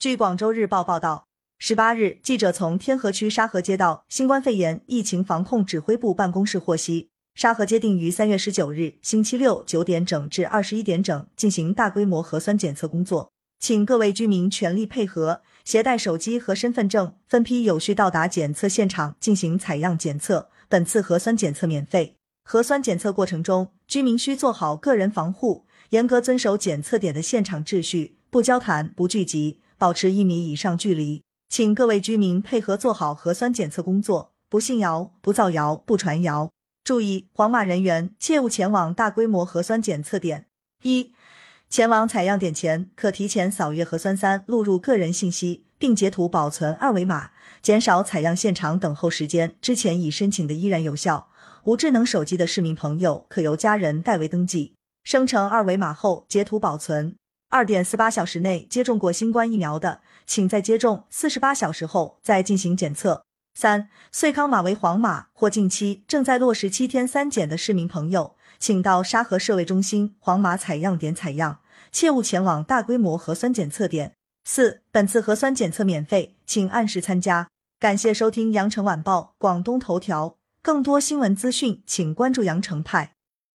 据广州日报报道，十八日，记者从天河区沙河街道新冠肺炎疫情防控指挥部办公室获悉，沙河街定于三月十九日星期六九点整至二十一点整进行大规模核酸检测工作，请各位居民全力配合，携带手机和身份证，分批有序到达检测现场进行采样检测。本次核酸检测免费。核酸检测过程中，居民需做好个人防护，严格遵守检测点的现场秩序，不交谈、不聚集。保持一米以上距离，请各位居民配合做好核酸检测工作，不信谣、不造谣、不传谣。注意，黄码人员切勿前往大规模核酸检测点。一、前往采样点前，可提前扫阅核酸三，录入个人信息，并截图保存二维码，减少采样现场等候时间。之前已申请的依然有效。无智能手机的市民朋友，可由家人代为登记，生成二维码后截图保存。二点四八小时内接种过新冠疫苗的，请在接种四十八小时后再进行检测。三，穗康码为黄码或近期正在落实七天三检的市民朋友，请到沙河社卫中心黄码采样点采样，切勿前往大规模核酸检测点。四，本次核酸检测免费，请按时参加。感谢收听羊城晚报广东头条，更多新闻资讯，请关注羊城派。